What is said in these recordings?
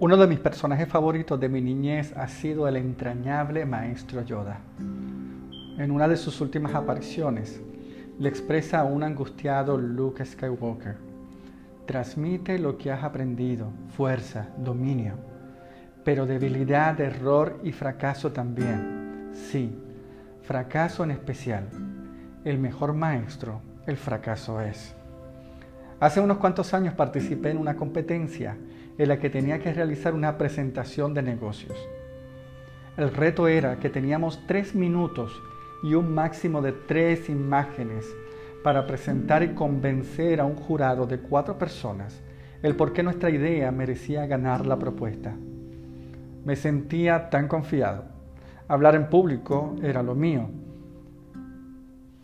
Uno de mis personajes favoritos de mi niñez ha sido el entrañable maestro Yoda. En una de sus últimas apariciones, le expresa a un angustiado Luke Skywalker, transmite lo que has aprendido, fuerza, dominio, pero debilidad, error y fracaso también. Sí, fracaso en especial. El mejor maestro, el fracaso es. Hace unos cuantos años participé en una competencia en la que tenía que realizar una presentación de negocios. El reto era que teníamos tres minutos y un máximo de tres imágenes para presentar y convencer a un jurado de cuatro personas el por qué nuestra idea merecía ganar la propuesta. Me sentía tan confiado. Hablar en público era lo mío.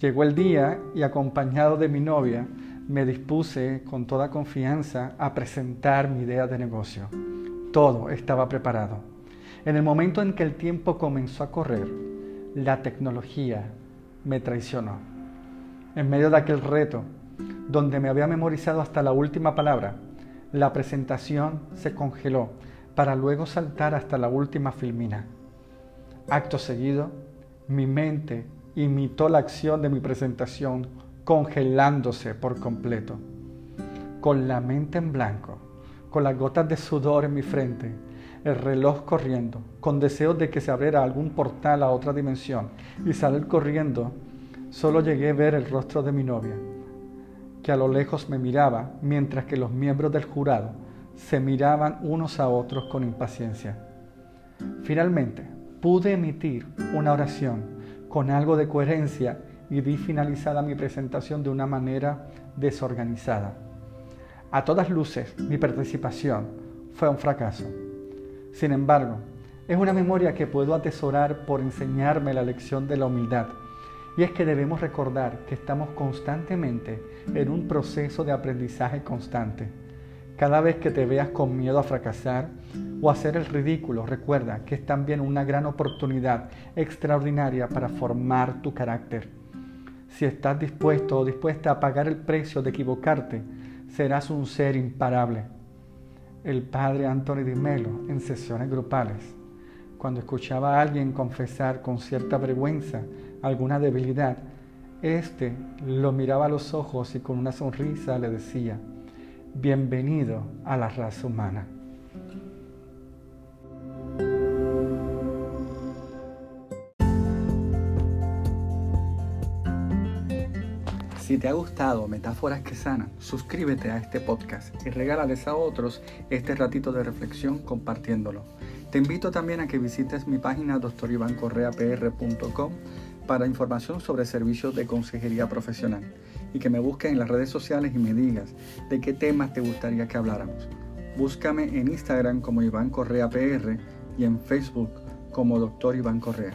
Llegó el día y acompañado de mi novia me dispuse con toda confianza a presentar mi idea de negocio. Todo estaba preparado. En el momento en que el tiempo comenzó a correr, la tecnología me traicionó. En medio de aquel reto, donde me había memorizado hasta la última palabra, la presentación se congeló para luego saltar hasta la última filmina. Acto seguido, mi mente imitó la acción de mi presentación congelándose por completo. Con la mente en blanco, con las gotas de sudor en mi frente, el reloj corriendo, con deseos de que se abriera algún portal a otra dimensión y salir corriendo, solo llegué a ver el rostro de mi novia, que a lo lejos me miraba mientras que los miembros del jurado se miraban unos a otros con impaciencia. Finalmente, pude emitir una oración con algo de coherencia y vi finalizada mi presentación de una manera desorganizada. A todas luces, mi participación fue un fracaso. Sin embargo, es una memoria que puedo atesorar por enseñarme la lección de la humildad. Y es que debemos recordar que estamos constantemente en un proceso de aprendizaje constante. Cada vez que te veas con miedo a fracasar o a hacer el ridículo, recuerda que es también una gran oportunidad extraordinaria para formar tu carácter. Si estás dispuesto o dispuesta a pagar el precio de equivocarte, serás un ser imparable. El padre Anthony Di Melo, en sesiones grupales, cuando escuchaba a alguien confesar con cierta vergüenza alguna debilidad, éste lo miraba a los ojos y con una sonrisa le decía, bienvenido a la raza humana. Si te ha gustado Metáforas que Sanan, suscríbete a este podcast y regálales a otros este ratito de reflexión compartiéndolo. Te invito también a que visites mi página doctorivancorreapr.com para información sobre servicios de consejería profesional y que me busques en las redes sociales y me digas de qué temas te gustaría que habláramos. Búscame en Instagram como Iván Correa PR y en Facebook como Doctor Iván Correa.